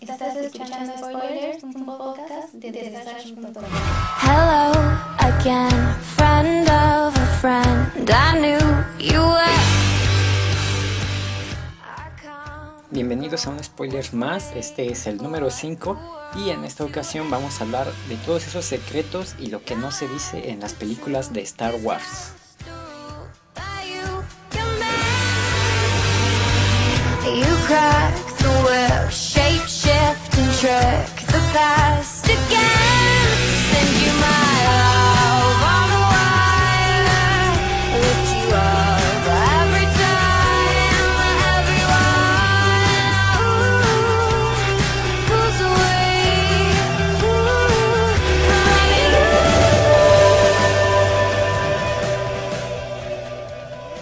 Estás escuchando Spoilers, un podcast de Desastre.com. Hello again, friend of a friend. I knew you were. Bienvenidos a un spoiler más, este es el número 5 y en esta ocasión vamos a hablar de todos esos secretos y lo que no se dice en las películas de Star Wars. you, trick the past again.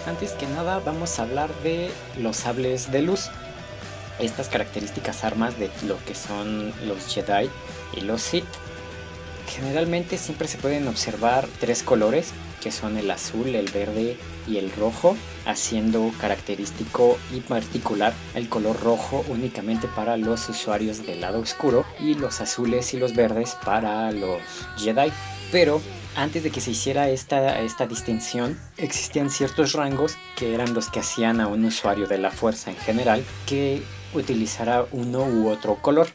Antes que nada vamos a hablar de los sables de luz. Estas características armas de lo que son los Jedi y los Sith. Generalmente siempre se pueden observar tres colores, que son el azul, el verde y el rojo, haciendo característico y particular el color rojo únicamente para los usuarios del lado oscuro y los azules y los verdes para los Jedi. Pero antes de que se hiciera esta, esta distinción, existían ciertos rangos que eran los que hacían a un usuario de la fuerza en general que utilizara uno u otro color.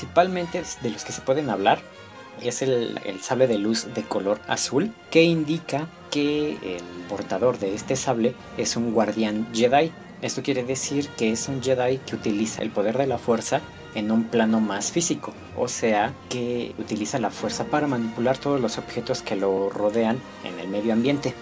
Principalmente de los que se pueden hablar es el, sable de luz de color azul que indica que el portador de este sable es un guardián Jedi. Esto quiere decir que es un Jedi que utiliza el poder de la fuerza en un plano más físico, o sea que utiliza la fuerza para manipular todos los objetos que lo rodean en el medio ambiente.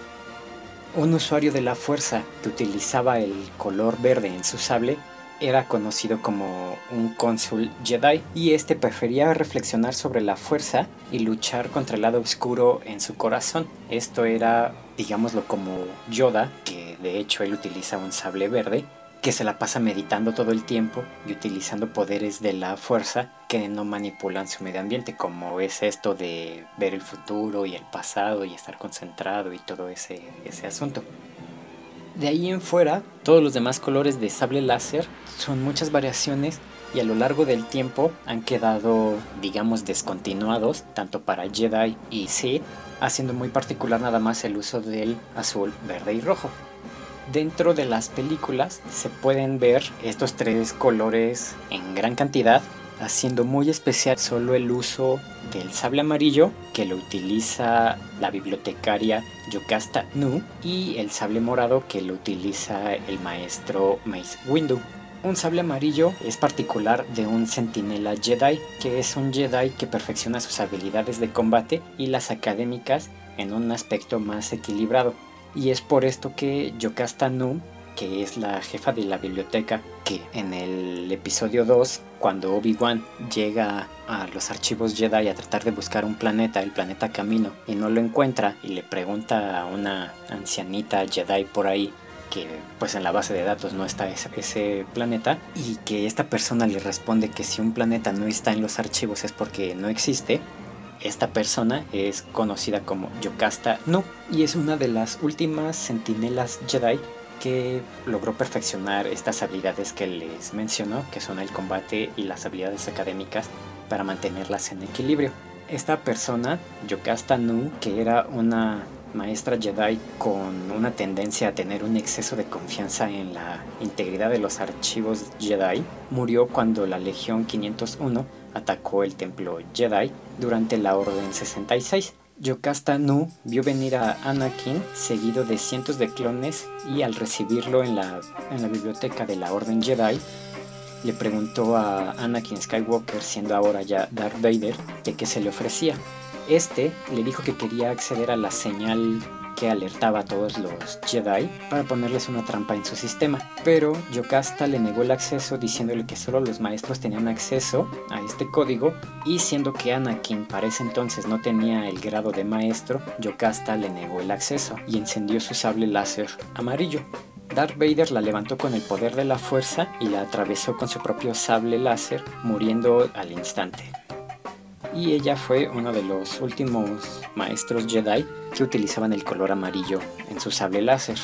Un usuario de la fuerza que utilizaba el color verde en su sable era conocido como un cónsul Jedi y este prefería reflexionar sobre la fuerza y luchar contra el lado oscuro en su corazón. Esto era, digámoslo como Yoda, que de hecho él utiliza un sable verde, que se la pasa meditando todo el tiempo y utilizando poderes de la fuerza que no manipulan su medio ambiente, como es esto de ver el futuro y el pasado y estar concentrado y todo ese, ese asunto. De ahí en fuera, todos los demás colores de sable láser son muchas variaciones y a lo largo del tiempo han quedado, digamos, descontinuados, tanto para Jedi y Sith, haciendo muy particular nada más el uso del azul, verde y rojo. Dentro de las películas se pueden ver estos tres colores en gran cantidad, haciendo muy especial solo el uso del sable amarillo que lo utiliza la bibliotecaria Yocasta Nu y el sable morado que lo utiliza el maestro Mace Windu. Un sable amarillo es particular de un centinela Jedi, que es un Jedi que perfecciona sus habilidades de combate y las académicas en un aspecto más equilibrado. Y es por esto que Yocasta Nu que es la jefa de la biblioteca, que en el episodio 2, cuando Obi-Wan llega a los archivos Jedi a tratar de buscar un planeta, el planeta Camino, y no lo encuentra, y le pregunta a una ancianita Jedi por ahí que pues en la base de datos no está ese, ese, planeta y que esta persona le responde que si un planeta no está en los archivos es porque no existe, esta persona es conocida como Yocasta Nu y es una de las últimas centinelas Jedi que logró perfeccionar estas habilidades que les mencionó, que son el combate y las habilidades académicas para mantenerlas en equilibrio. Esta persona, Yocasta Nu, que era una maestra Jedi con una tendencia a tener un exceso de confianza en la integridad de los archivos Jedi, murió cuando la Legión 501 atacó el templo Jedi durante la Orden 66. Yocasta Nu vio venir a Anakin seguido de cientos de clones y al recibirlo en la, en la biblioteca de la Orden Jedi, le preguntó a Anakin Skywalker, siendo ahora ya Darth Vader, de qué se le ofrecía. Este le dijo que quería acceder a la señal que alertaba a todos los Jedi para ponerles una trampa en su sistema. Pero Yocasta le negó el acceso diciéndole que solo los maestros tenían acceso a este código y siendo que Anakin para ese entonces no tenía el grado de maestro, Yocasta le negó el acceso y encendió su sable láser amarillo. Darth Vader la levantó con el poder de la fuerza y la atravesó con su propio sable láser, muriendo al instante y ella fue uno de los últimos maestros Jedi que utilizaban el color amarillo en su sable láser.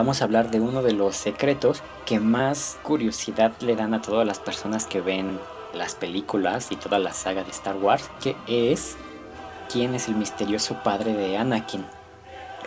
Vamos a hablar de uno de los secretos que más curiosidad le dan a todas las personas que ven las películas y toda la saga de Star Wars, que es quién es el misterioso padre de Anakin.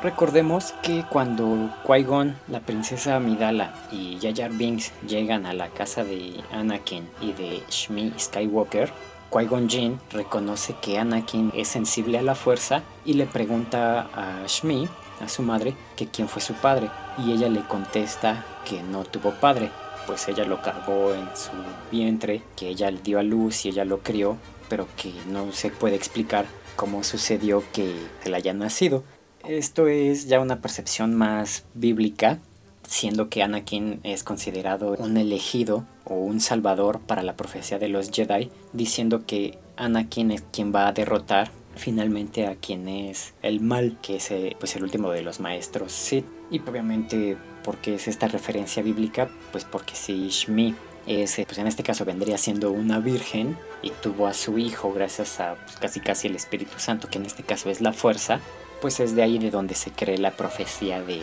Recordemos que cuando Qui-Gon, la princesa Amidala y Jar Binks llegan a la casa de Anakin y de Shmi Skywalker, Qui-Gon Jinn reconoce que Anakin es sensible a la fuerza y le pregunta a Shmi a su madre que quién fue su padre y ella le contesta que no tuvo padre, pues ella lo cargó en su vientre, que ella le dio a luz y ella lo crió, pero que no se puede explicar cómo sucedió que él haya nacido. Esto es ya una percepción más bíblica, siendo que Anakin es considerado un elegido o un salvador para la profecía de los Jedi, diciendo que Anakin es quien va a derrotar finalmente a quien es el mal, que es eh, pues el último de los maestros Sith. Y obviamente, porque es esta referencia bíblica? Pues porque si Shmi es, eh, pues en este caso vendría siendo una virgen y tuvo a su hijo gracias a pues, casi casi el Espíritu Santo, que en este caso es la fuerza, pues es de ahí de donde se cree la profecía de,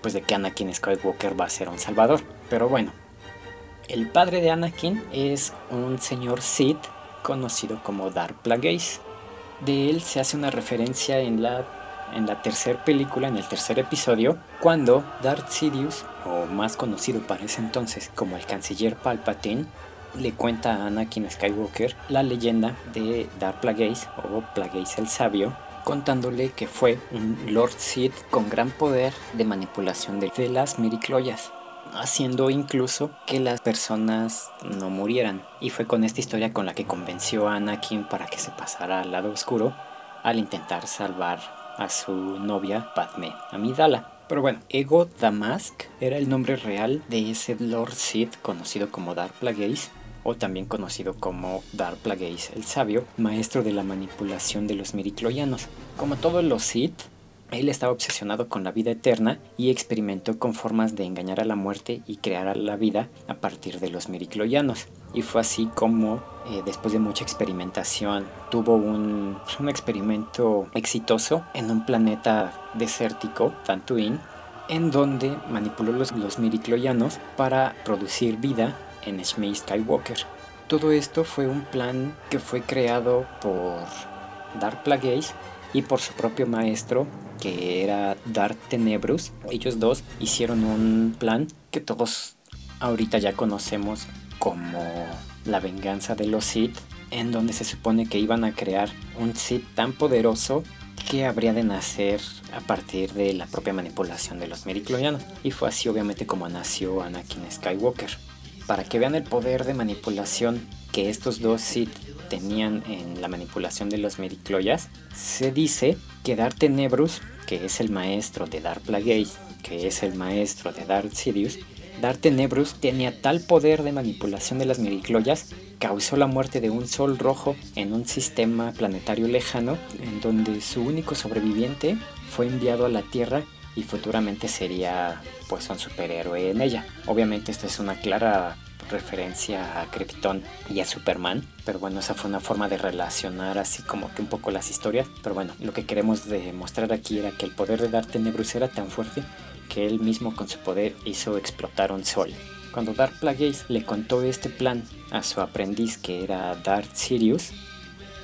pues de que Anakin Skywalker va a ser un salvador. Pero bueno, el padre de Anakin es un señor Sith conocido como Darth Plagueis de él se hace una referencia en la, en la tercera película, en el tercer episodio, cuando Darth Sidious, o más conocido para ese entonces como el canciller Palpatine, le cuenta a Anakin Skywalker la leyenda de Darth Plagueis o Plagueis el Sabio, contándole que fue un Lord Sith con gran poder de manipulación de, las miricloyas haciendo incluso que las personas no murieran. Y fue con esta historia con la que convenció a Anakin para que se pasara al lado oscuro al intentar salvar a su novia Padme Amidala. Pero bueno, Ego Damask era el nombre real de ese Lord Sith conocido como Dark Plagueis o también conocido como Dark Plagueis el Sabio, maestro de la manipulación de los miricloyanos. Como todos los Sith, él estaba obsesionado con la vida eterna y experimentó con formas de engañar a la muerte y crear la vida a partir de los miricloyanos. Y fue así como, eh, después de mucha experimentación, tuvo un, un, experimento exitoso en un planeta desértico, Tantuin, en donde manipuló los, los miricloyanos para producir vida en Shmi Skywalker. Todo esto fue un plan que fue creado por Dark Plagueis y por su propio maestro que era Darth Tenebrus. Ellos dos hicieron un plan que todos ahorita ya conocemos como la venganza de los Sith, en donde se supone que iban a crear un Sith tan poderoso que habría de nacer a partir de la propia manipulación de los Mericloyanos. Y fue así obviamente como nació Anakin Skywalker. Para que vean el poder de manipulación que estos dos Sith tenían en la manipulación de los Mericloyas, se dice que Darth Tenebrus que es el maestro de Dark Plagueis, que es el maestro de Darth Sidious, Darth Tenebrus tenía tal poder de manipulación de las miricloyas, causó la muerte de un sol rojo en un sistema planetario lejano, en donde su único sobreviviente fue enviado a la Tierra y futuramente sería pues un superhéroe en ella. Obviamente esta es una clara referencia a Krypton y a Superman, pero bueno, esa fue una forma de relacionar así como que un poco las historias, pero bueno, lo que queremos demostrar aquí era que el poder de Darth Tenebrus era tan fuerte que él mismo con su poder hizo explotar un sol. Cuando Darth Plagueis le contó este plan a su aprendiz que era Darth Sirius,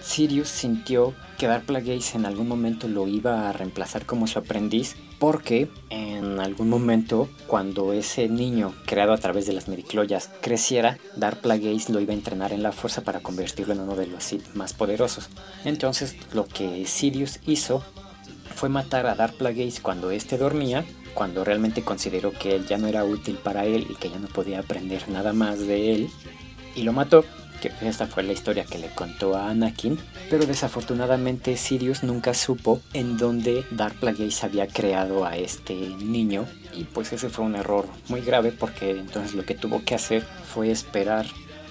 Sirius sintió que Darth Plagueis en algún momento lo iba a reemplazar como su aprendiz porque en algún momento cuando ese niño creado a través de las medicloyas creciera, Darth Plagueis lo iba a entrenar en la fuerza para convertirlo en uno de los Sith más poderosos. Entonces lo que Sirius hizo fue matar a Darth Plagueis cuando éste dormía, cuando realmente consideró que él ya no era útil para él y que ya no podía aprender nada más de él, y lo mató que esta fue la historia que le contó a Anakin, pero desafortunadamente Sirius nunca supo en dónde Darth Plagueis había creado a este niño y pues ese fue un error muy grave porque entonces lo que tuvo que hacer fue esperar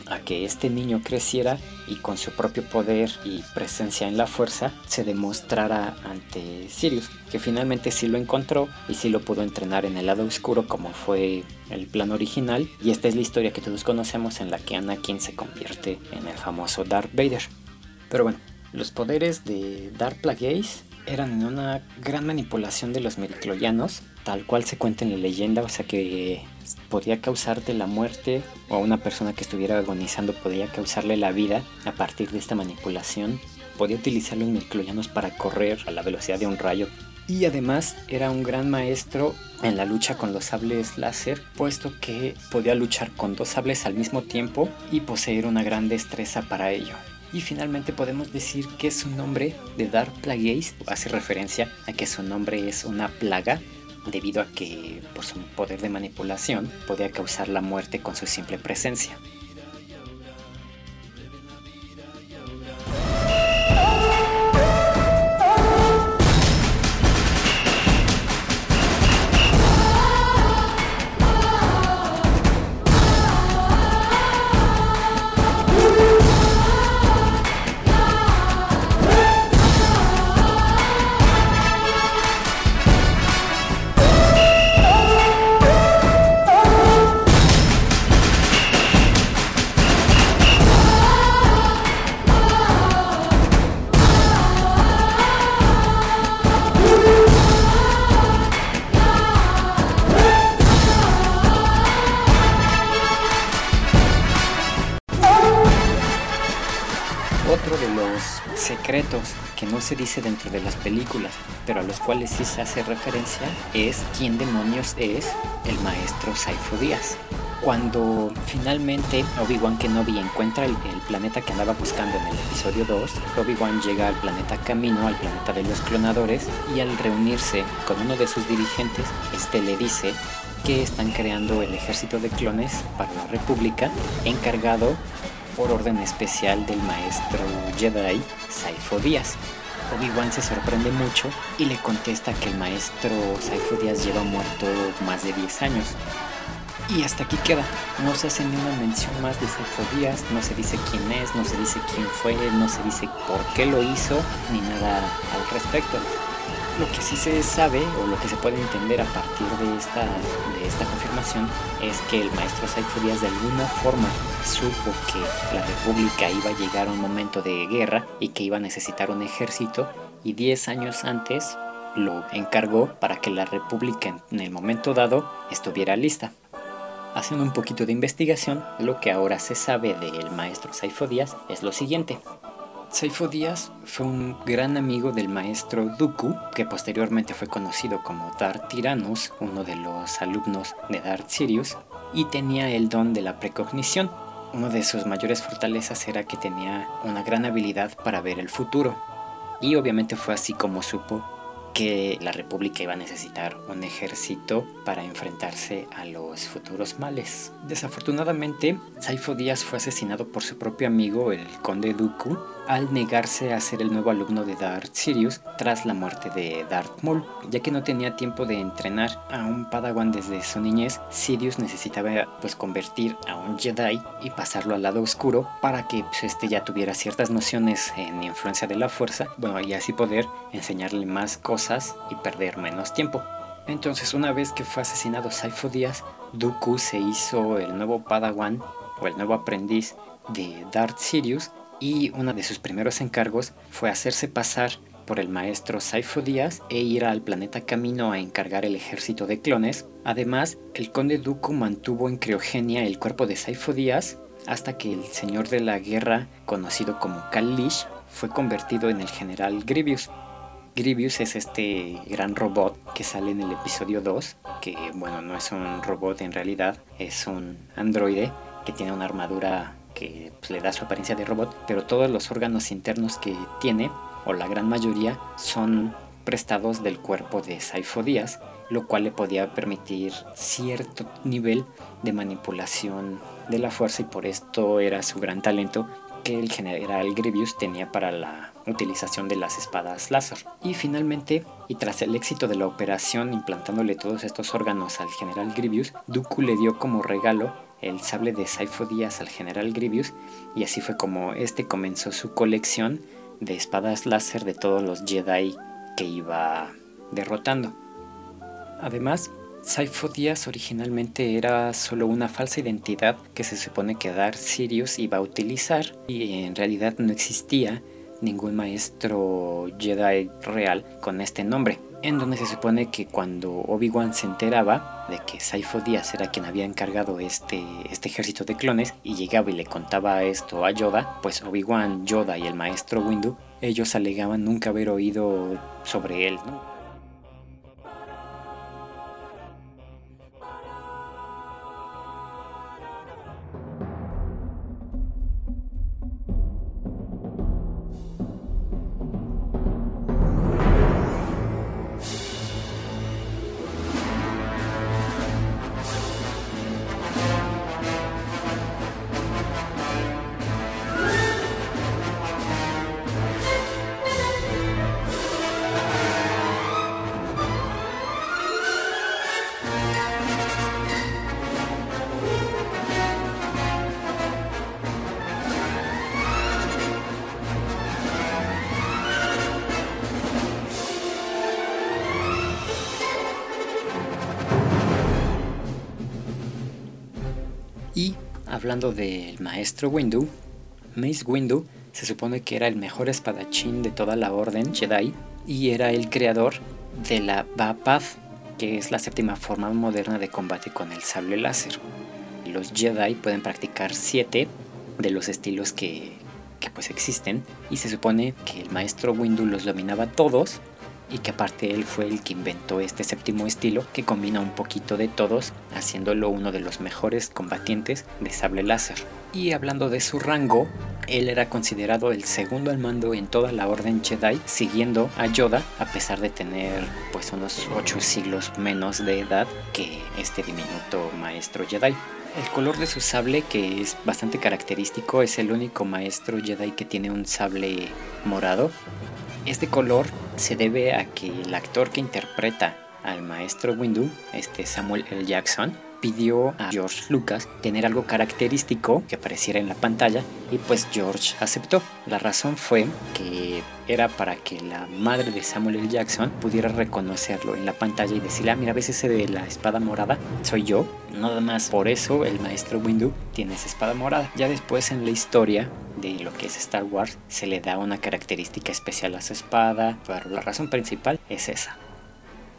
a que este niño creciera y con su propio poder y presencia en la fuerza se demostrara ante Sirius, que finalmente sí lo encontró y sí lo pudo entrenar en el lado oscuro como fue el plan original y esta es la historia que todos conocemos en la que Anakin se convierte en el famoso Darth Vader. Pero bueno, los poderes de Darth Plagueis eran una gran manipulación de los mericloyanos, tal cual se cuenta en la leyenda, o sea que podía causarte la muerte o a una persona que estuviera agonizando podía causarle la vida a partir de esta manipulación. Podía utilizar los mericloyanos para correr a la velocidad de un rayo. Y además era un gran maestro en la lucha con los sables láser, puesto que podía luchar con dos sables al mismo tiempo y poseer una gran destreza para ello. Y finalmente podemos decir que su nombre de Dark Plagueis hace referencia a que su nombre es una plaga debido a que por su poder de manipulación podía causar la muerte con su simple presencia. Se dice dentro de las películas, pero a los cuales sí se hace referencia, es quién demonios es el maestro Saifo Díaz. Cuando finalmente Obi-Wan Kenobi encuentra el, planeta que andaba buscando en el episodio 2, Obi-Wan llega al planeta Camino, al planeta de los clonadores, y al reunirse con uno de sus dirigentes, este le dice que están creando el ejército de clones para la República, encargado por orden especial del maestro Jedi Saifo Díaz. Obi-Wan se sorprende mucho y le contesta que el maestro Saifo Díaz lleva muerto más de 10 años. Y hasta aquí queda. No se hace ni una mención más de Saifo Díaz, no se dice quién es, no se dice quién fue, no se dice por qué lo hizo, ni nada al respecto. Lo que sí se sabe o lo que se puede entender a partir de esta, de esta confirmación es que el maestro Saifo Díaz de alguna forma supo que la República iba a llegar a un momento de guerra y que iba a necesitar un ejército y 10 años antes lo encargó para que la República en el momento dado estuviera lista. Haciendo un poquito de investigación, lo que ahora se sabe del maestro Saifo Díaz es lo siguiente. Saifo Díaz fue un gran amigo del maestro Dooku, que posteriormente fue conocido como Darth Tyrannus, uno de los alumnos de Darth Sirius, y tenía el don de la precognición. Una de sus mayores fortalezas era que tenía una gran habilidad para ver el futuro. Y obviamente fue así como supo que la República iba a necesitar un ejército para enfrentarse a los futuros males. Desafortunadamente, Saifo Díaz fue asesinado por su propio amigo, el conde Dooku, al negarse a ser el nuevo alumno de Darth Sirius tras la muerte de Darth Maul, ya que no tenía tiempo de entrenar a un Padawan desde su niñez, Sirius necesitaba pues convertir a un Jedi y pasarlo al lado oscuro para que pues, este ya tuviera ciertas nociones en influencia de la fuerza, bueno, y así poder enseñarle más cosas y perder menos tiempo. Entonces, una vez que fue asesinado Saifo Díaz, Dooku se hizo el nuevo Padawan o el nuevo aprendiz de Darth Sirius y uno de sus primeros encargos fue hacerse pasar por el maestro Saifo Díaz e ir al planeta Camino a encargar el ejército de clones. Además, el conde Dooku mantuvo en criogenia el cuerpo de Saifo Díaz hasta que el señor de la guerra, conocido como Kalish, fue convertido en el general Grievous. Grievous es este gran robot que sale en el episodio 2, que bueno, no es un robot en realidad, es un androide que tiene una armadura que pues, le da su apariencia de robot, pero todos los órganos internos que tiene, o la gran mayoría, son prestados del cuerpo de Saifo Díaz, lo cual le podía permitir cierto nivel de manipulación de la fuerza y por esto era su gran talento que el general Grievous tenía para la utilización de las espadas láser. Y finalmente, y tras el éxito de la operación implantándole todos estos órganos al general Grievous, Dooku le dio como regalo el sable de Saifo Díaz al general Grievous y así fue como este comenzó su colección de espadas láser de todos los Jedi que iba derrotando. Además, Saifo Díaz originalmente era solo una falsa identidad que se supone que Darth Sirius iba a utilizar y en realidad no existía ningún maestro Jedi real con este nombre en donde se supone que cuando Obi-Wan se enteraba de que Saifo Díaz era quien había encargado este, este ejército de clones y llegaba y le contaba esto a Yoda, pues Obi-Wan, Yoda y el maestro Windu, ellos alegaban nunca haber oído sobre él, ¿no? Y hablando del maestro Windu, Mace Windu se supone que era el mejor espadachín de toda la orden Jedi y era el creador de la Bapad, que es la séptima forma moderna de combate con el sable láser. Los Jedi pueden practicar siete de los estilos que, que pues existen y se supone que el maestro Windu los dominaba todos y que aparte él fue el que inventó este séptimo estilo que combina un poquito de todos, haciéndolo uno de los mejores combatientes de sable láser. Y hablando de su rango, él era considerado el segundo al mando en toda la orden Jedi, siguiendo a Yoda a pesar de tener pues unos 8 siglos menos de edad que este diminuto maestro Jedi. El color de su sable, que es bastante característico, es el único maestro Jedi que tiene un sable morado. Este color se debe a que el actor que interpreta al maestro Windu, este Samuel L. Jackson, pidió a George Lucas tener algo característico que apareciera en la pantalla y pues George aceptó. La razón fue que era para que la madre de Samuel L. Jackson pudiera reconocerlo en la pantalla y decirle, ah, mira, ves ese de la espada morada, soy yo. Nada más por eso el maestro Windu tiene esa espada morada. Ya después en la historia de lo que es Star Wars se le da una característica especial a su espada, pero la razón principal es esa.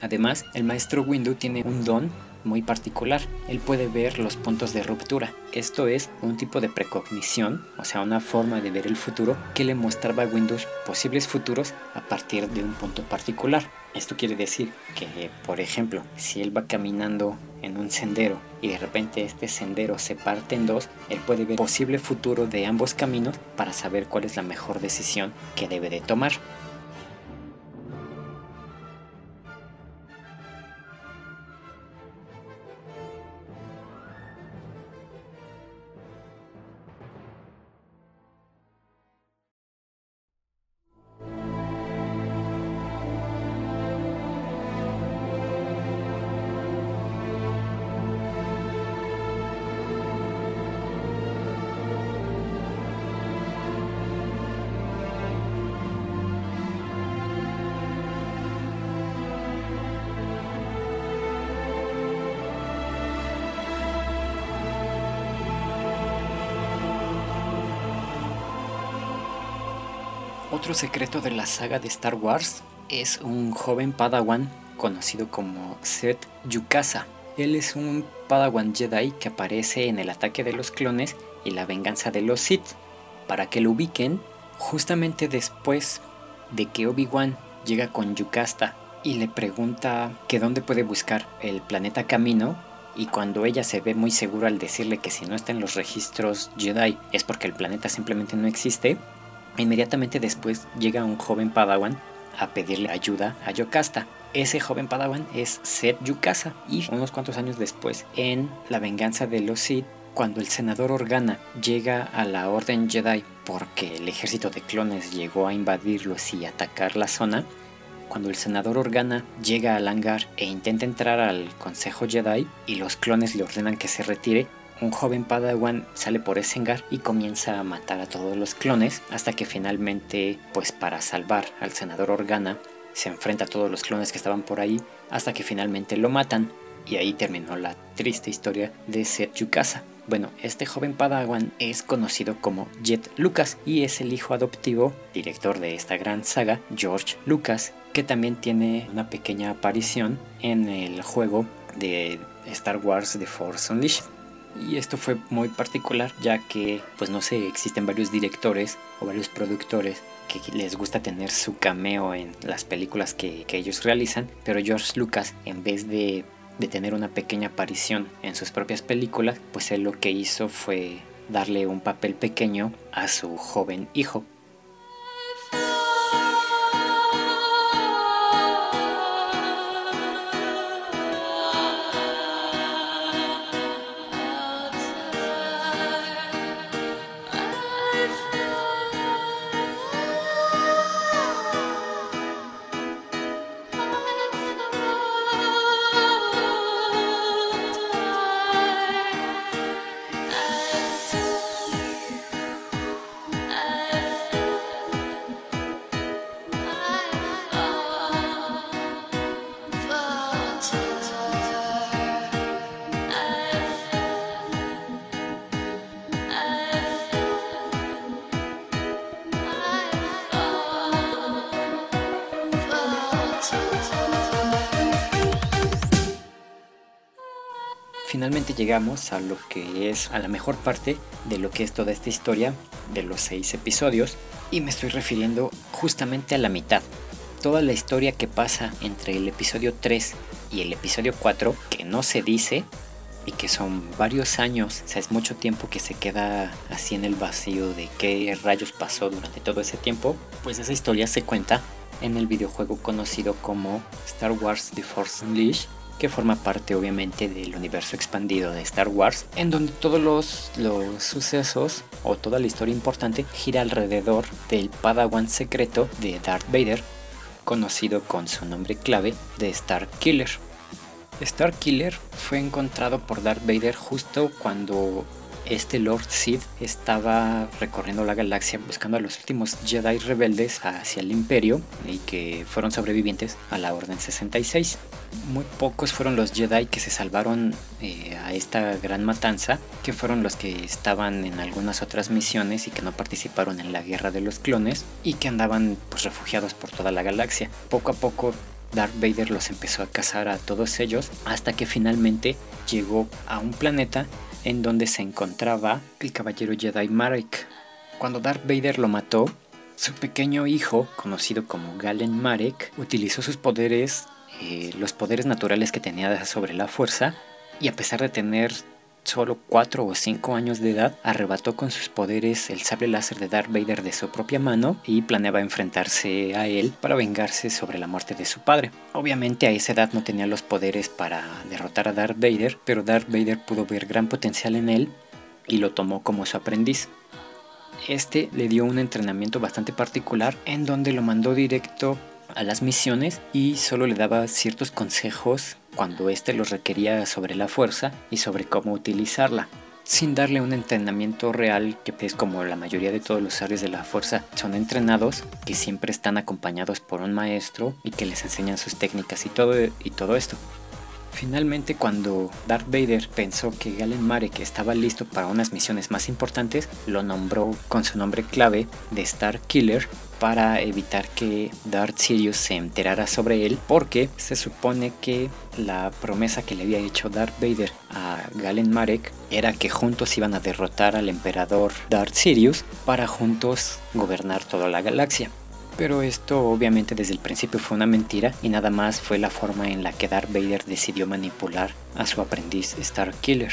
Además, el maestro Windu tiene un don muy particular. Él puede ver los puntos de ruptura. Esto es un tipo de precognición, o sea, una forma de ver el futuro que le mostraba a Windows posibles futuros a partir de un punto particular. Esto quiere decir que, por ejemplo, si él va caminando en un sendero y de repente este sendero se parte en dos, él puede ver posible futuro de ambos caminos para saber cuál es la mejor decisión que debe de tomar. Otro secreto de la saga de Star Wars es un joven Padawan conocido como Seth Yukasa. Él es un Padawan Jedi que aparece en el ataque de los clones y la venganza de los Sith. Para que lo ubiquen, justamente después de que Obi-Wan llega con Yukasta y le pregunta que dónde puede buscar el planeta Camino, y cuando ella se ve muy segura al decirle que si no está en los registros Jedi es porque el planeta simplemente no existe, inmediatamente después llega un joven Padawan a pedirle ayuda a Yokasta. Ese joven Padawan es Seth Yukasa y unos cuantos años después en La venganza de los Sith cuando el senador Organa llega a la Orden Jedi porque el ejército de clones llegó a invadirlos y atacar la zona, cuando el senador Organa llega al hangar e intenta entrar al Consejo Jedi y los clones le ordenan que se retire, un joven Padawan sale por ese hangar y comienza a matar a todos los clones hasta que finalmente, pues para salvar al senador Organa, se enfrenta a todos los clones que estaban por ahí hasta que finalmente lo matan y ahí terminó la triste historia de Seth Yukasa. Bueno, este joven Padawan es conocido como Jet Lucas y es el hijo adoptivo, director de esta gran saga, George Lucas, que también tiene una pequeña aparición en el juego de Star Wars The Force Unleashed. Y esto fue muy particular ya que, pues no sé, existen varios directores o varios productores que les gusta tener su cameo en las películas que, que ellos realizan, pero George Lucas, en vez de de tener una pequeña aparición en sus propias películas, pues él lo que hizo fue darle un papel pequeño a su joven hijo. Finalmente llegamos a lo que es a la mejor parte de lo que es toda esta historia de los seis episodios y me estoy refiriendo justamente a la mitad. Toda la historia que pasa entre el episodio 3 y el episodio 4 que no se dice y que son varios años, es mucho tiempo que se queda así en el vacío de qué rayos pasó durante todo ese tiempo, pues esa historia se cuenta en el videojuego conocido como Star Wars The Force Unleashed que forma parte obviamente del universo expandido de Star Wars, en donde todos los, los sucesos o toda la historia importante gira alrededor del Padawan secreto de Darth Vader, conocido con su nombre clave de Star Killer. Star Killer fue encontrado por Darth Vader justo cuando este Lord Sid estaba recorriendo la galaxia buscando a los últimos Jedi rebeldes hacia el Imperio y que fueron sobrevivientes a la Orden 66. Muy pocos fueron los Jedi que se salvaron eh, a esta gran matanza, que fueron los que estaban en algunas otras misiones y que no participaron en la guerra de los clones y que andaban pues refugiados por toda la galaxia. Poco a poco Darth Vader los empezó a cazar a todos ellos hasta que finalmente llegó a un planeta en donde se encontraba el caballero Jedi Marek. Cuando Darth Vader lo mató, su pequeño hijo, conocido como Galen Marek, utilizó sus poderes, eh, los poderes naturales que tenía sobre la fuerza, y a pesar de tener solo 4 o 5 años de edad, arrebató con sus poderes el sable láser de Darth Vader de su propia mano y planeaba enfrentarse a él para vengarse sobre la muerte de su padre. Obviamente a esa edad no tenía los poderes para derrotar a Darth Vader, pero Darth Vader pudo ver gran potencial en él y lo tomó como su aprendiz. Este le dio un entrenamiento bastante particular en donde lo mandó directo a las misiones y solo le daba ciertos consejos cuando éste los requería sobre la fuerza y sobre cómo utilizarla, sin darle un entrenamiento real que es como la mayoría de todos los áreas de la fuerza son entrenados, que siempre están acompañados por un maestro y que les enseñan sus técnicas y todo, y todo esto. Finalmente, cuando Darth Vader pensó que Galen Marek estaba listo para unas misiones más importantes, lo nombró con su nombre clave de Star Killer para evitar que Darth Sirius se enterara sobre él, porque se supone que la promesa que le había hecho Darth Vader a Galen Marek era que juntos iban a derrotar al emperador Darth Sirius para juntos gobernar toda la galaxia. Pero esto obviamente desde el principio fue una mentira y nada más fue la forma en la que Darth Vader decidió manipular a su aprendiz Star Killer.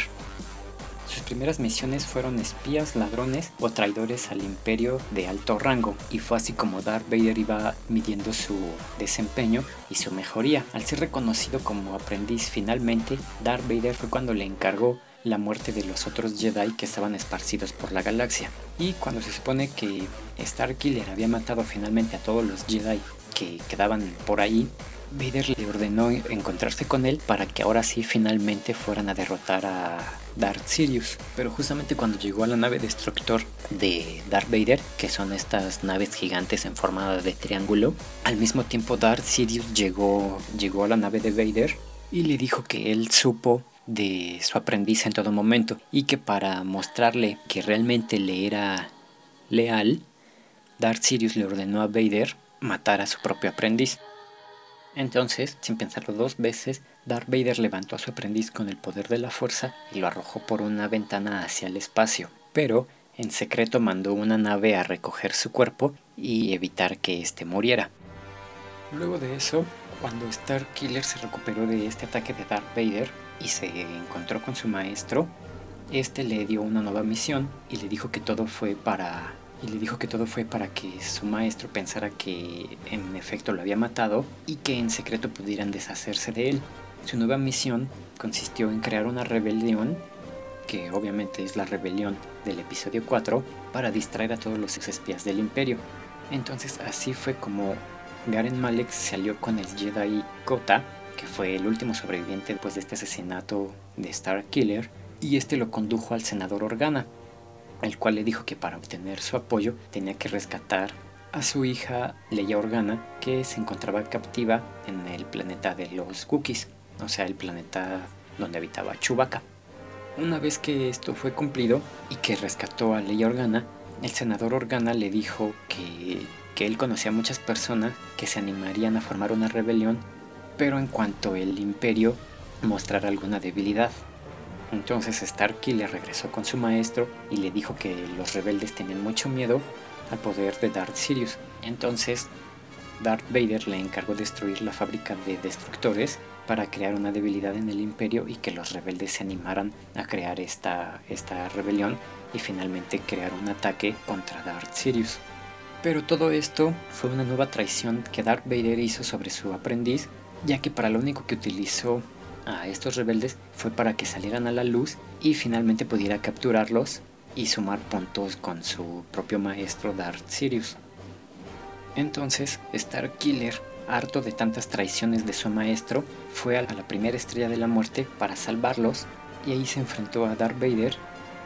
Sus primeras misiones fueron espías, ladrones o traidores al imperio de alto rango y fue así como Darth Vader iba midiendo su desempeño y su mejoría. Al ser reconocido como aprendiz finalmente, Darth Vader fue cuando le encargó la muerte de los otros Jedi que estaban esparcidos por la galaxia. Y cuando se supone que Starkiller había matado finalmente a todos los Jedi que quedaban por ahí, Vader le ordenó encontrarse con él para que ahora sí finalmente fueran a derrotar a Darth Sirius. Pero justamente cuando llegó a la nave destructor de Darth Vader, que son estas naves gigantes en forma de triángulo, al mismo tiempo Darth Sirius llegó, llegó a la nave de Vader y le dijo que él supo de su aprendiz en todo momento y que para mostrarle que realmente le era leal, Darth Sirius le ordenó a Vader matar a su propio aprendiz. Entonces, sin pensarlo dos veces, Darth Vader levantó a su aprendiz con el poder de la fuerza y lo arrojó por una ventana hacia el espacio, pero en secreto mandó una nave a recoger su cuerpo y evitar que éste muriera. Luego de eso, cuando Starkiller se recuperó de este ataque de Darth Vader, y se encontró con su maestro, este le dio una nueva misión y le dijo que todo fue para y le dijo que todo fue para que su maestro pensara que en efecto lo había matado y que en secreto pudieran deshacerse de él. Su nueva misión consistió en crear una rebelión, que obviamente es la rebelión del episodio 4, para distraer a todos los espías del imperio. Entonces así fue como Garen Malek se alió con el Jedi Kota que fue el último sobreviviente después de este asesinato de Star Killer, y este lo condujo al senador Organa, el cual le dijo que para obtener su apoyo tenía que rescatar a su hija Leia Organa, que se encontraba captiva en el planeta de los Cookies, o sea, el planeta donde habitaba Chewbacca. Una vez que esto fue cumplido y que rescató a Leia Organa, el senador Organa le dijo que, que él conocía a muchas personas que se animarían a formar una rebelión pero en cuanto el imperio mostrara alguna debilidad. Entonces Starkey le regresó con su maestro y le dijo que los rebeldes tenían mucho miedo al poder de Darth Sirius. Entonces Darth Vader le encargó destruir la fábrica de destructores para crear una debilidad en el imperio y que los rebeldes se animaran a crear esta, esta rebelión y finalmente crear un ataque contra Darth Sirius. Pero todo esto fue una nueva traición que Darth Vader hizo sobre su aprendiz ya que para lo único que utilizó a estos rebeldes fue para que salieran a la luz y finalmente pudiera capturarlos y sumar puntos con su propio maestro Darth Sirius. Entonces, Starkiller, harto de tantas traiciones de su maestro, fue a la primera estrella de la muerte para salvarlos y ahí se enfrentó a Darth Vader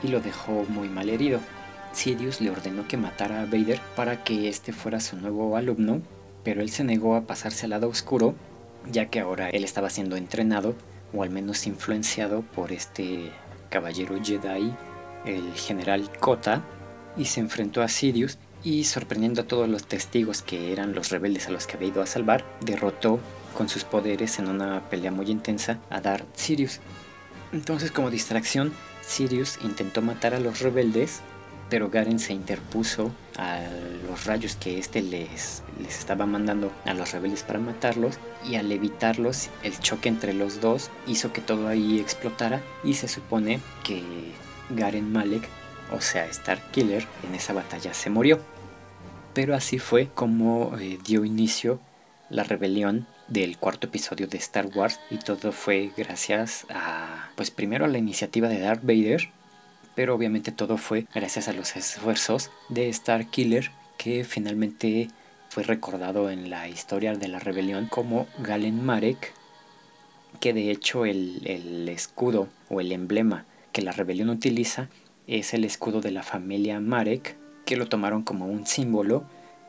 y lo dejó muy mal herido. Sirius le ordenó que matara a Vader para que este fuera su nuevo alumno, pero él se negó a pasarse al lado oscuro ya que ahora él estaba siendo entrenado o al menos influenciado por este caballero Jedi, el general Kota, y se enfrentó a Sidious y sorprendiendo a todos los testigos que eran los rebeldes a los que había ido a salvar, derrotó con sus poderes en una pelea muy intensa a Darth Sirius. Entonces como distracción, Sirius intentó matar a los rebeldes pero Garen se interpuso a los rayos que éste les, les estaba mandando a los rebeldes para matarlos y al evitarlos el choque entre los dos hizo que todo ahí explotara y se supone que Garen Malek, o sea Star Killer, en esa batalla se murió. Pero así fue como eh, dio inicio la rebelión del cuarto episodio de Star Wars y todo fue gracias a pues primero a la iniciativa de Darth Vader pero obviamente todo fue gracias a los esfuerzos de Star Killer que finalmente fue recordado en la historia de la rebelión como Galen Marek, que de hecho el, el escudo o el emblema que la rebelión utiliza es el escudo de la familia Marek, que lo tomaron como un símbolo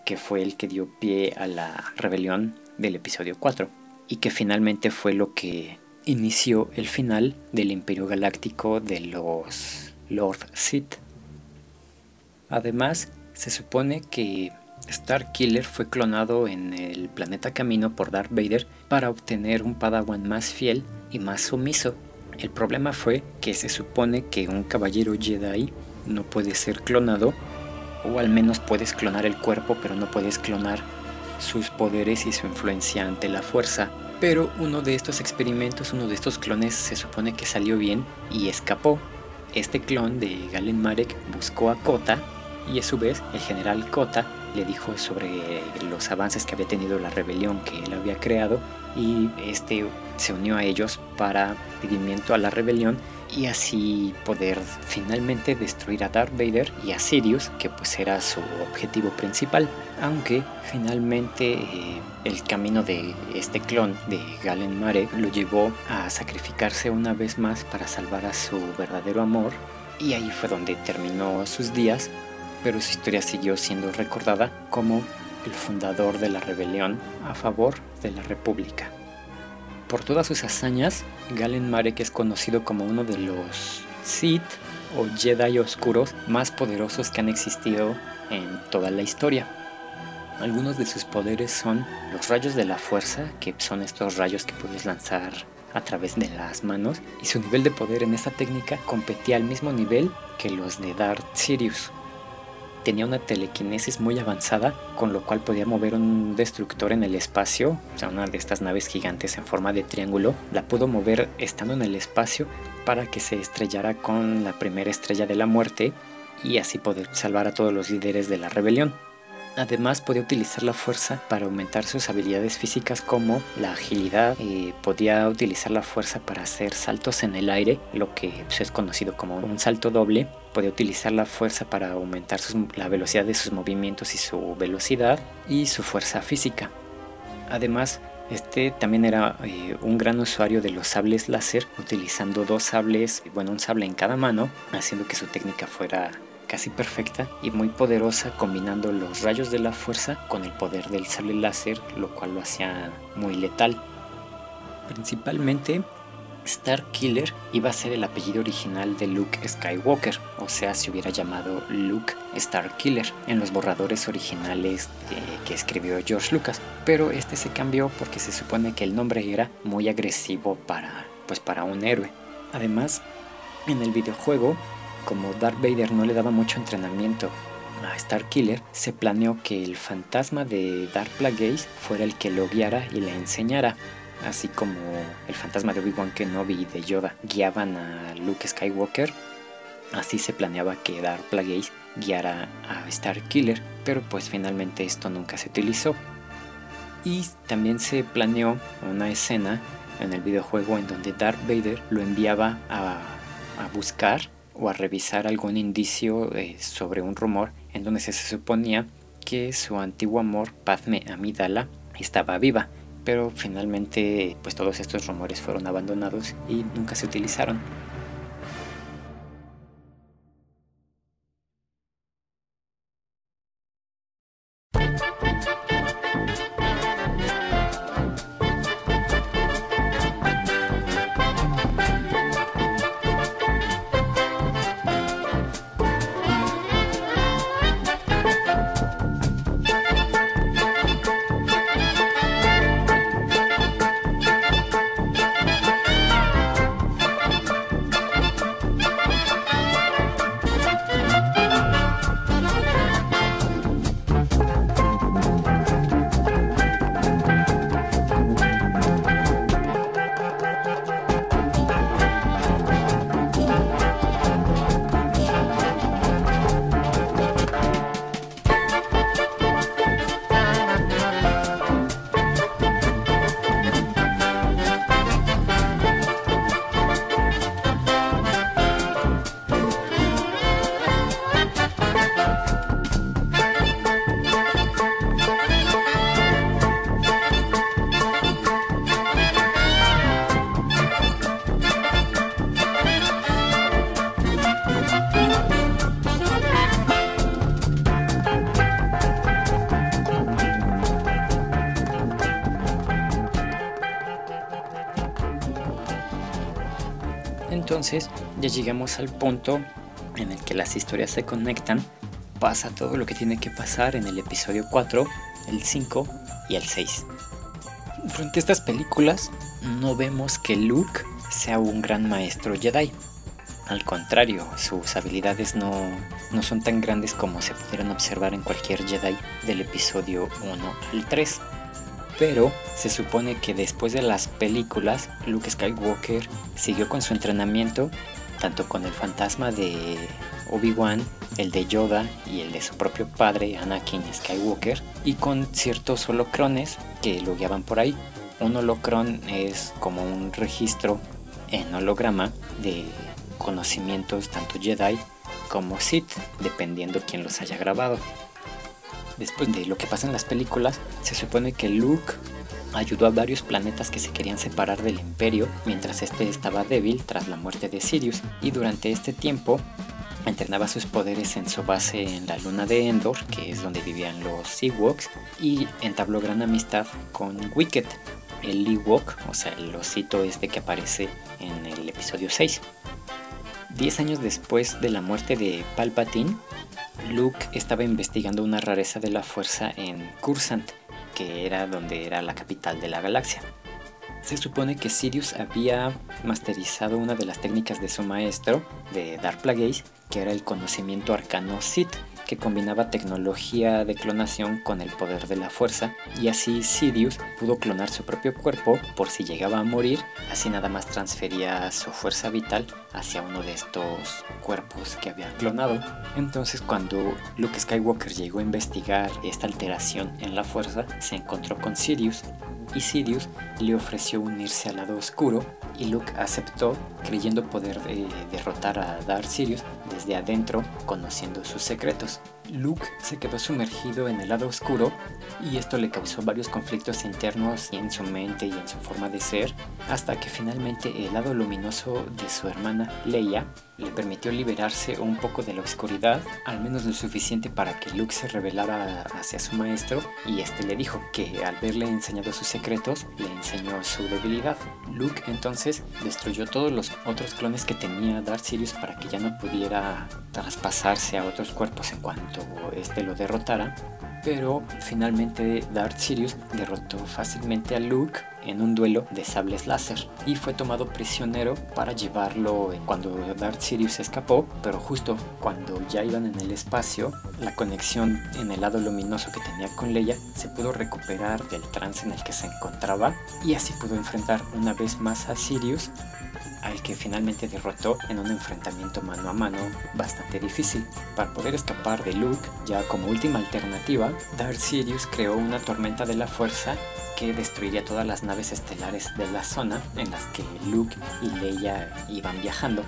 que fue el que dio pie a la rebelión del episodio 4 y que finalmente fue lo que inició el final del Imperio Galáctico de los Lord Sith. Además, se supone que Starkiller fue clonado en el planeta Camino por Darth Vader para obtener un Padawan más fiel y más sumiso. El problema fue que se supone que un caballero Jedi no puede ser clonado, o al menos puedes clonar el cuerpo, pero no puedes clonar sus poderes y su influencia ante la fuerza. Pero uno de estos experimentos, uno de estos clones se supone que salió bien y escapó. Este clon de Galen Marek buscó a Kota y a su vez el general Kota le dijo sobre los avances que había tenido la rebelión que él había creado y este se unió a ellos para pedimiento a la rebelión y así poder finalmente destruir a Darth Vader y a Sirius, que pues era su objetivo principal. Aunque finalmente eh, el camino de este clon de Galen Mare lo llevó a sacrificarse una vez más para salvar a su verdadero amor y ahí fue donde terminó sus días, pero su historia siguió siendo recordada como el fundador de la rebelión a favor de la República. Por todas sus hazañas, Galen Marek es conocido como uno de los Sith o Jedi oscuros más poderosos que han existido en toda la historia. Algunos de sus poderes son los rayos de la fuerza, que son estos rayos que puedes lanzar a través de las manos, y su nivel de poder en esta técnica competía al mismo nivel que los de Darth Sirius, tenía una telequinesis muy avanzada, con lo cual podía mover un destructor en el espacio, o sea, una de estas naves gigantes en forma de triángulo, la pudo mover estando en el espacio para que se estrellara con la primera estrella de la muerte y así poder salvar a todos los líderes de la rebelión. Además podía utilizar la fuerza para aumentar sus habilidades físicas como la agilidad, y podía utilizar la fuerza para hacer saltos en el aire, lo que pues, es conocido como un salto doble, podía utilizar la fuerza para aumentar la velocidad de sus movimientos y su velocidad y su fuerza física. Además, este también era eh, un gran usuario de los sables láser, utilizando dos sables, bueno, un sable en cada mano, haciendo que su técnica fuera casi perfecta y muy poderosa combinando los rayos de la fuerza con el poder del sable láser, lo cual lo hacía muy letal. Principalmente, Star Killer iba a ser el apellido original de Luke Skywalker, o sea, se hubiera llamado Luke Star Killer en los borradores originales que escribió George Lucas, pero este se cambió porque se supone que el nombre era muy agresivo para, pues, para un héroe. Además, en el videojuego como Darth Vader no le daba mucho entrenamiento a Starkiller, se planeó que el fantasma de Darth Plagueis fuera el que lo guiara y le enseñara, así como el fantasma de Obi-Wan Kenobi y de Yoda guiaban a Luke Skywalker. Así se planeaba que Darth Plagueis guiara a Starkiller, pero pues finalmente esto nunca se utilizó. Y también se planeó una escena en el videojuego en donde Darth Vader lo enviaba a, buscar o a revisar algún indicio eh, sobre un rumor en donde se suponía que su antiguo amor, Padme Amidala, estaba viva, pero finalmente pues todos estos rumores fueron abandonados y nunca se utilizaron. Llegamos al punto en el que las historias se conectan, pasa todo lo que tiene que pasar en el episodio 4, el 5 y el 6. Durante estas películas no vemos que Luke sea un gran maestro Jedi. Al contrario, sus habilidades no, no son tan grandes como se pudieran observar en cualquier Jedi del episodio 1 al 3. Pero se supone que después de las películas, Luke Skywalker siguió con su entrenamiento, tanto con el fantasma de Obi-Wan, el de Yoda y el de su propio padre, Anakin Skywalker, y con ciertos holocrones que lo guiaban por ahí. Un holocron es como un registro en holograma de conocimientos tanto Jedi como Sith, dependiendo quién los haya grabado. Después de lo que pasa en las películas, se supone que Luke ayudó a varios planetas que se querían separar del imperio mientras este estaba débil tras la muerte de Sirius y durante este tiempo entrenaba sus poderes en su base en la luna de Endor, que es donde vivían los Ewoks, y entabló gran amistad con Wicket, el Ewok, o sea, el osito este que aparece en el episodio 6. Diez años después de la muerte de Palpatine, Luke estaba investigando una rareza de la fuerza en Cursant, que era donde era la capital de la galaxia. Se supone que Sirius había masterizado una de las técnicas de su maestro, de Dark Plagueis, que era el conocimiento arcano Sith, que combinaba tecnología de clonación con el poder de la fuerza, y así Sidious pudo clonar su propio cuerpo por si llegaba a morir, así nada más transfería su fuerza vital hacia uno de estos cuerpos que había clonado. Entonces cuando Luke Skywalker llegó a investigar esta alteración en la fuerza, se encontró con Sidious y Sidious le ofreció unirse al lado oscuro y Luke aceptó creyendo poder eh, derrotar a Darth Sidious desde adentro conociendo sus secretos. Luke se quedó sumergido en el lado oscuro y esto le causó varios conflictos internos en su mente y en su forma de ser, hasta que finalmente el lado luminoso de su hermana Leia le permitió liberarse un poco de la oscuridad, al menos lo suficiente para que Luke se revelara hacia su maestro y este le dijo que al verle enseñado sus secretos le enseñó su debilidad. Luke entonces destruyó todos los otros clones que tenía Darth Sirius para que ya no pudiera traspasarse a otros cuerpos en cuanto este lo derrotara pero finalmente Darth Sirius derrotó fácilmente a Luke en un duelo de sables láser y fue tomado prisionero para llevarlo cuando Darth Sirius escapó, pero justo cuando ya iban en el espacio, la conexión en el lado luminoso que tenía con Leia se pudo recuperar del trance en el que se encontraba y así pudo enfrentar una vez más a Sirius al que finalmente derrotó en un enfrentamiento mano a mano bastante difícil. Para poder escapar de Luke, ya como última alternativa, Darth Sidious creó una tormenta de la fuerza que destruiría todas las naves estelares de la zona en las que Luke y Leia iban viajando.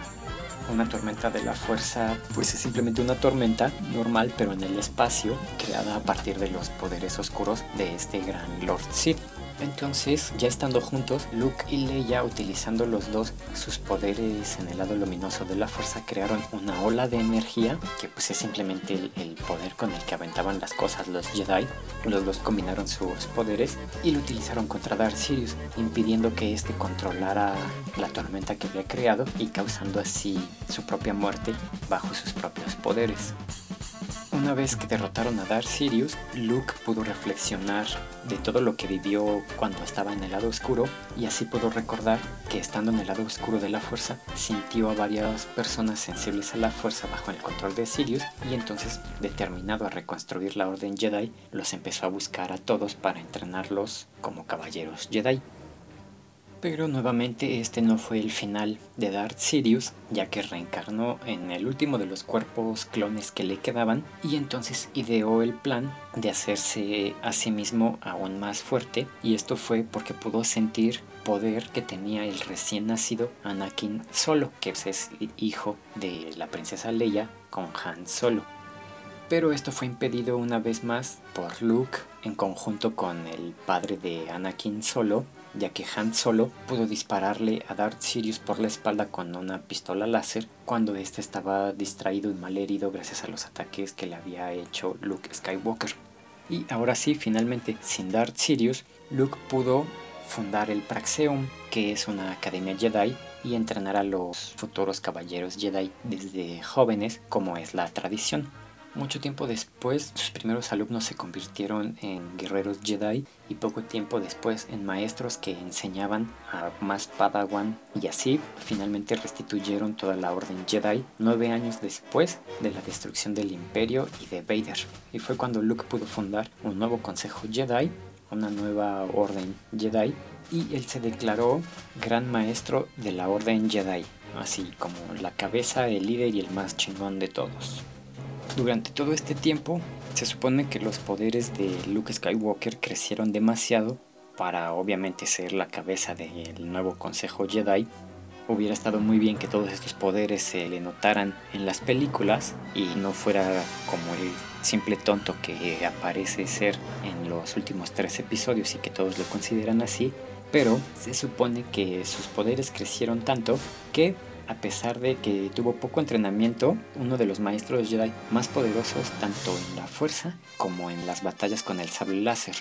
Una tormenta de la fuerza pues es simplemente una tormenta normal pero en el espacio creada a partir de los poderes oscuros de este gran Lord Sith. Entonces, ya estando juntos, Luke y Leia, utilizando los dos sus poderes en el lado luminoso de la fuerza, crearon una ola de energía, que pues es simplemente el, poder con el que aventaban las cosas los Jedi. Los dos combinaron sus poderes y lo utilizaron contra Darth Sirius, impidiendo que éste controlara la tormenta que había creado y causando así su propia muerte bajo sus propios poderes. Una vez que derrotaron a Darth Sirius, Luke pudo reflexionar de todo lo que vivió cuando estaba en el lado oscuro y así pudo recordar que estando en el lado oscuro de la fuerza sintió a varias personas sensibles a la fuerza bajo el control de Sirius y entonces determinado a reconstruir la orden Jedi los empezó a buscar a todos para entrenarlos como caballeros Jedi. Pero nuevamente este no fue el final de Darth Sidious, ya que reencarnó en el último de los cuerpos clones que le quedaban y entonces ideó el plan de hacerse a sí mismo aún más fuerte y esto fue porque pudo sentir poder que tenía el recién nacido Anakin Solo, que es hijo de la princesa Leia con Han Solo. Pero esto fue impedido una vez más por Luke en conjunto con el padre de Anakin Solo ya que Han Solo pudo dispararle a Darth Sirius por la espalda con una pistola láser cuando éste estaba distraído y mal herido gracias a los ataques que le había hecho Luke Skywalker. Y ahora sí, finalmente, sin Darth Sirius, Luke pudo fundar el Praxeum, que es una academia Jedi y entrenar a los futuros caballeros Jedi desde jóvenes como es la tradición. Mucho tiempo después, sus primeros alumnos se convirtieron en guerreros Jedi y poco tiempo después en maestros que enseñaban a más Padawan y así finalmente restituyeron toda la orden Jedi nueve años después de la destrucción del imperio y de Vader. Y fue cuando Luke pudo fundar un nuevo consejo Jedi, una nueva orden Jedi y él se declaró gran maestro de la orden Jedi, así como la cabeza, el líder y el más chingón de todos. Durante todo este tiempo, se supone que los poderes de Luke Skywalker crecieron demasiado para obviamente ser la cabeza del nuevo Consejo Jedi. Hubiera estado muy bien que todos estos poderes se le notaran en las películas y no fuera como el simple tonto que aparece ser en los últimos tres episodios y que todos lo consideran así. Pero se supone que sus poderes crecieron tanto que a pesar de que tuvo poco entrenamiento, uno de los maestros Jedi más poderosos tanto en la fuerza como en las batallas con el sable láser.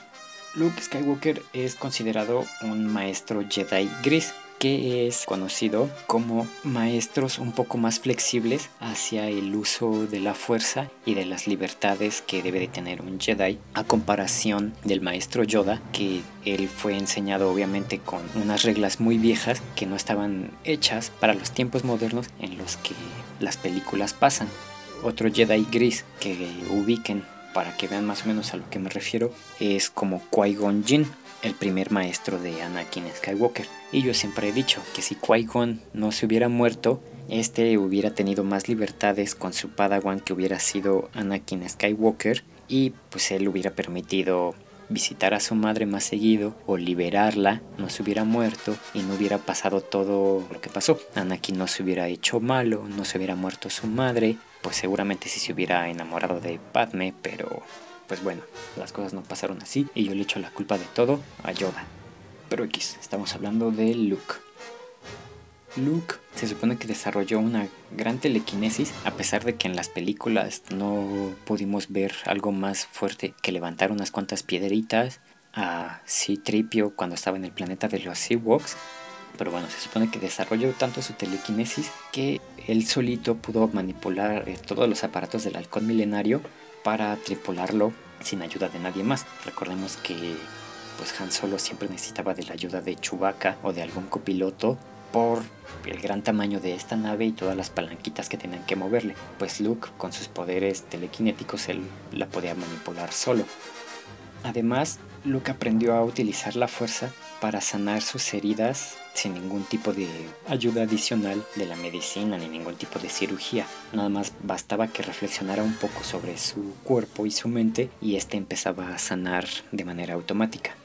Luke Skywalker es considerado un maestro Jedi gris, que es conocido como maestros un poco más flexibles hacia el uso de la fuerza y de las libertades que debe de tener un Jedi a comparación del maestro Yoda que él fue enseñado obviamente con unas reglas muy viejas que no estaban hechas para los tiempos modernos en los que las películas pasan. Otro Jedi gris que ubiquen para que vean más o menos a lo que me refiero es como Qui-Gon Jinn, el primer maestro de Anakin Skywalker. Y yo siempre he dicho que si Qui-Gon no se hubiera muerto, este hubiera tenido más libertades con su Padawan que hubiera sido Anakin Skywalker y pues él hubiera permitido visitar a su madre más seguido o liberarla, no se hubiera muerto y no hubiera pasado todo lo que pasó. Anakin no se hubiera hecho malo, no se hubiera muerto su madre, pues seguramente sí se hubiera enamorado de Padme, pero pues bueno, las cosas no pasaron así y yo le echo la culpa de todo a Yoda. Pero X, estamos hablando de Luke. Luke se supone que desarrolló una gran telequinesis a pesar de que en las películas no pudimos ver algo más fuerte que levantar unas cuantas piedritas a C-Tripio cuando estaba en el planeta de los Ewoks. Pero bueno, se supone que desarrolló tanto su telequinesis que él solito pudo manipular eh, todos los aparatos del halcón milenario para tripularlo sin ayuda de nadie más. Recordemos que pues Han Solo siempre necesitaba de la ayuda de Chewbacca o de algún copiloto por el gran tamaño de esta nave y todas las palanquitas que tenían que moverle. Pues Luke con sus poderes telequinéticos él la podía manipular solo. Además, Luke aprendió a utilizar la fuerza para sanar sus heridas sin ningún tipo de ayuda adicional de la medicina ni ningún tipo de cirugía. Nada más bastaba que reflexionara un poco sobre su cuerpo y su mente y éste empezaba a sanar de manera automática.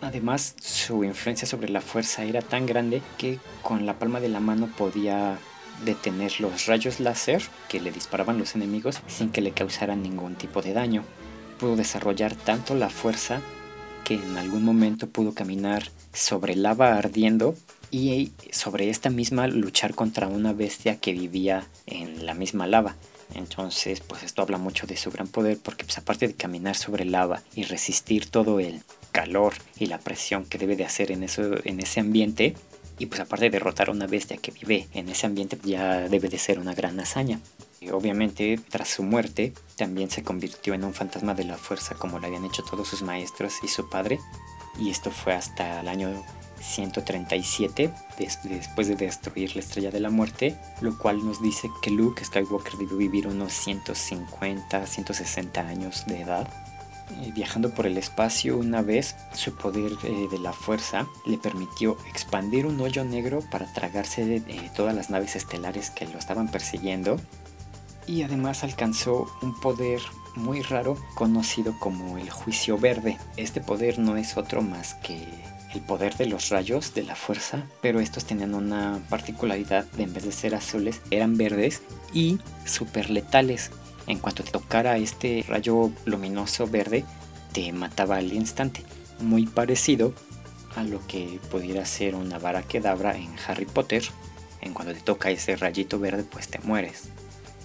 Además, su influencia sobre la fuerza era tan grande que con la palma de la mano podía detener los rayos láser que le disparaban los enemigos sin que le causaran ningún tipo de daño. Pudo desarrollar tanto la fuerza que en algún momento pudo caminar sobre lava ardiendo y sobre esta misma luchar contra una bestia que vivía en la misma lava. Entonces, pues esto habla mucho de su gran poder porque pues aparte de caminar sobre lava y resistir todo el calor y la presión que debe de hacer en, eso, en ese ambiente, y pues aparte de derrotar a una bestia que vive en ese ambiente, ya debe de ser una gran hazaña. Obviamente, tras su muerte, también se convirtió en un fantasma de la fuerza como lo habían hecho todos sus maestros y su padre. Y esto fue hasta el año 137, después de destruir la estrella de la muerte, lo cual nos dice que Luke Skywalker debió vivir unos 150, 160 años de edad. Eh, viajando por el espacio una vez, su poder eh, de la fuerza le permitió expandir un hoyo negro para tragarse de, eh, todas las naves estelares que lo estaban persiguiendo. Y además alcanzó un poder muy raro conocido como el juicio verde. Este poder no es otro más que el poder de los rayos de la fuerza, pero estos tenían una particularidad de en vez de ser azules, eran verdes y super letales. En cuanto te tocara este rayo luminoso verde, te mataba al instante. Muy parecido a lo que pudiera ser una vara quedabra en Harry Potter. En cuanto te toca ese rayito verde, pues te mueres.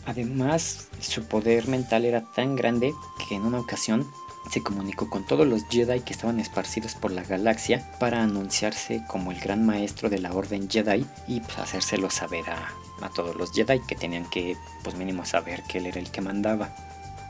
Además, su poder mental era tan grande que en una ocasión se comunicó con todos los Jedi que estaban esparcidos por la galaxia para anunciarse como el gran maestro de la Orden Jedi y pues, hacérselo saber a, a todos los Jedi que tenían que, pues mínimo, saber que él era el que mandaba.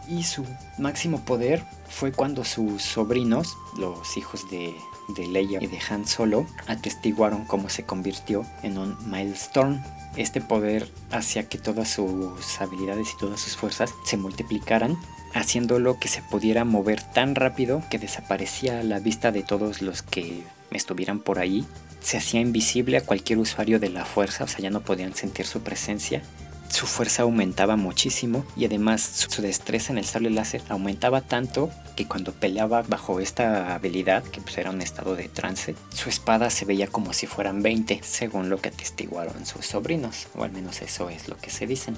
Y su máximo poder fue cuando sus sobrinos, los hijos de, de Leia y de Han Solo, atestiguaron cómo se convirtió en un milestone. Este poder hacía que todas sus habilidades y todas sus fuerzas se multiplicaran, haciéndolo que se pudiera mover tan rápido que desaparecía a la vista de todos los que estuvieran por ahí. Se hacía invisible a cualquier usuario de la fuerza, o sea, ya no podían sentir su presencia su fuerza aumentaba muchísimo y además su destreza en el sable láser aumentaba tanto que cuando peleaba bajo esta habilidad, que pues era un estado de trance, su espada se veía como si fueran 20, según lo que atestiguaron sus sobrinos, o al menos eso es lo que se dicen.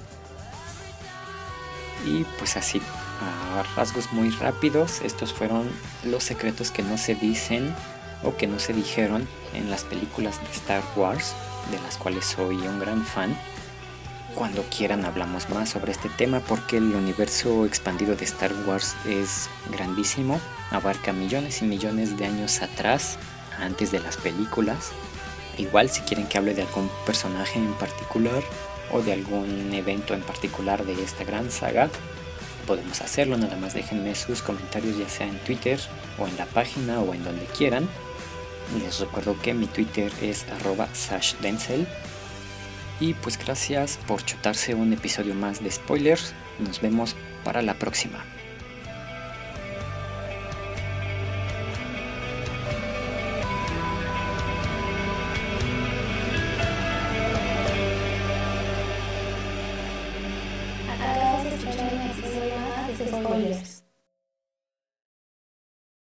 Y pues así, a rasgos muy rápidos, estos fueron los secretos que no se dicen o que no se dijeron en las películas de Star Wars, de las cuales soy un gran fan cuando quieran hablamos más sobre este tema porque el universo expandido de Star Wars es grandísimo, abarca millones y millones de años atrás, antes de las películas. Igual si quieren que hable de algún personaje en particular o de algún evento en particular de esta gran saga, podemos hacerlo, nada más déjenme sus comentarios ya sea en Twitter o en la página o en donde quieran. Les recuerdo que mi Twitter es arroba sashdenzel y pues gracias por chutarse un episodio más de spoilers. Nos vemos para la próxima.